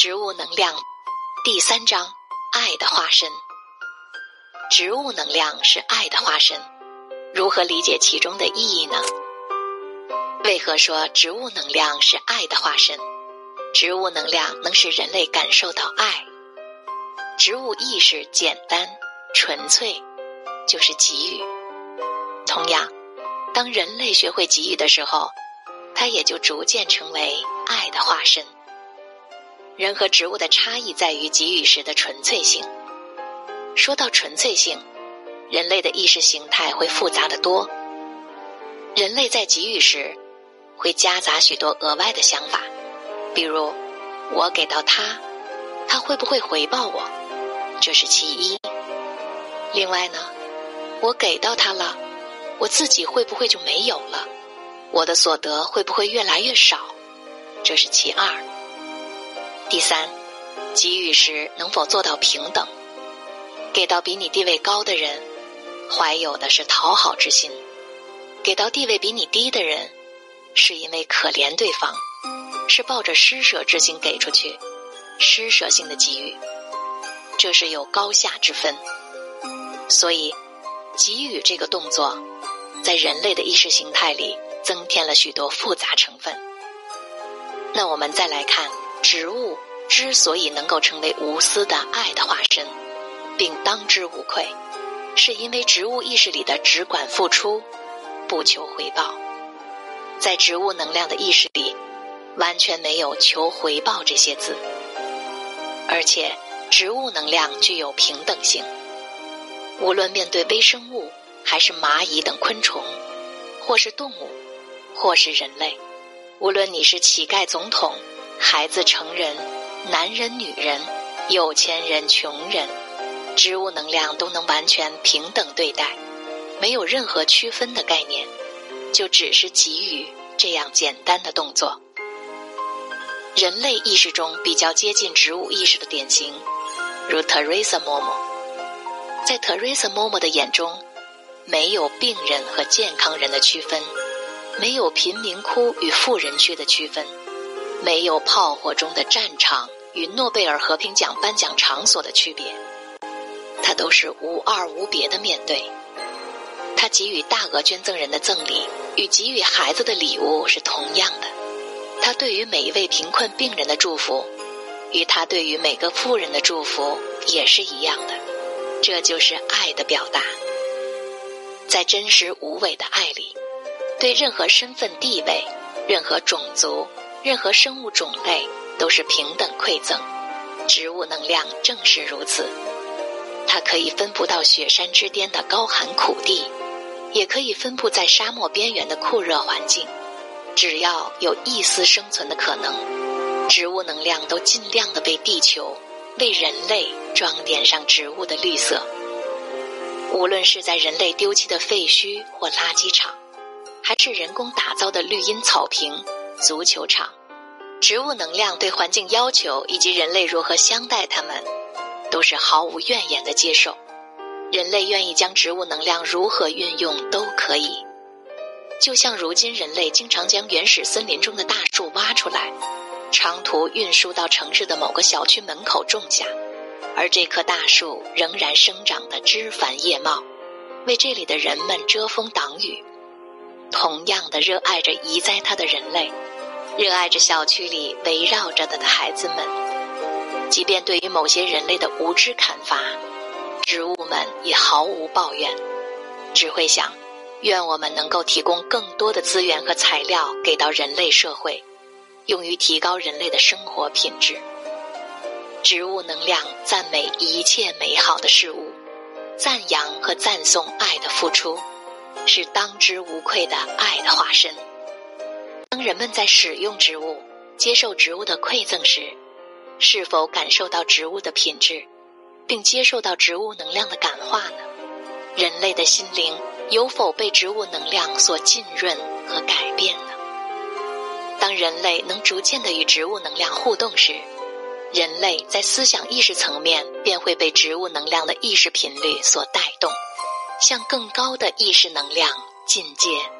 植物能量第三章：爱的化身。植物能量是爱的化身，如何理解其中的意义呢？为何说植物能量是爱的化身？植物能量能使人类感受到爱。植物意识简单纯粹，就是给予。同样，当人类学会给予的时候，它也就逐渐成为爱的化身。人和植物的差异在于给予时的纯粹性。说到纯粹性，人类的意识形态会复杂的多。人类在给予时，会夹杂许多额外的想法，比如我给到他，他会不会回报我？这是其一。另外呢，我给到他了，我自己会不会就没有了？我的所得会不会越来越少？这是其二。第三，给予时能否做到平等？给到比你地位高的人，怀有的是讨好之心；给到地位比你低的人，是因为可怜对方，是抱着施舍之心给出去，施舍性的给予，这是有高下之分。所以，给予这个动作，在人类的意识形态里增添了许多复杂成分。那我们再来看。植物之所以能够成为无私的爱的化身，并当之无愧，是因为植物意识里的只管付出，不求回报。在植物能量的意识里，完全没有求回报这些字。而且，植物能量具有平等性，无论面对微生物，还是蚂蚁等昆虫，或是动物，或是人类，无论你是乞丐总统。孩子、成人、男人、女人、有钱人、穷人，植物能量都能完全平等对待，没有任何区分的概念，就只是给予这样简单的动作。人类意识中比较接近植物意识的典型，如 Teresa Momo，在 Teresa Momo 的眼中，没有病人和健康人的区分，没有贫民窟与富人区的区分。没有炮火中的战场与诺贝尔和平奖颁奖场所的区别，他都是无二无别的面对。他给予大额捐赠人的赠礼与给予孩子的礼物是同样的。他对于每一位贫困病人的祝福，与他对于每个富人的祝福也是一样的。这就是爱的表达。在真实无伪的爱里，对任何身份地位、任何种族。任何生物种类都是平等馈赠，植物能量正是如此。它可以分布到雪山之巅的高寒苦地，也可以分布在沙漠边缘的酷热环境。只要有一丝生存的可能，植物能量都尽量的为地球、为人类装点上植物的绿色。无论是在人类丢弃的废墟或垃圾场，还是人工打造的绿荫草坪。足球场，植物能量对环境要求以及人类如何相待它们，都是毫无怨言的接受。人类愿意将植物能量如何运用都可以，就像如今人类经常将原始森林中的大树挖出来，长途运输到城市的某个小区门口种下，而这棵大树仍然生长的枝繁叶茂，为这里的人们遮风挡雨。同样的热爱着移栽它的人类。热爱着小区里围绕着他的孩子们，即便对于某些人类的无知砍伐，植物们也毫无抱怨，只会想：愿我们能够提供更多的资源和材料给到人类社会，用于提高人类的生活品质。植物能量赞美一切美好的事物，赞扬和赞颂爱的付出，是当之无愧的爱的化身。当人们在使用植物、接受植物的馈赠时，是否感受到植物的品质，并接受到植物能量的感化呢？人类的心灵有否被植物能量所浸润和改变呢？当人类能逐渐的与植物能量互动时，人类在思想意识层面便会被植物能量的意识频率所带动，向更高的意识能量进阶。